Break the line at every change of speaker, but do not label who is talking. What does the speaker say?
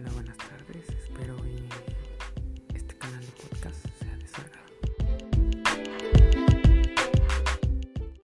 Hola, buenas tardes.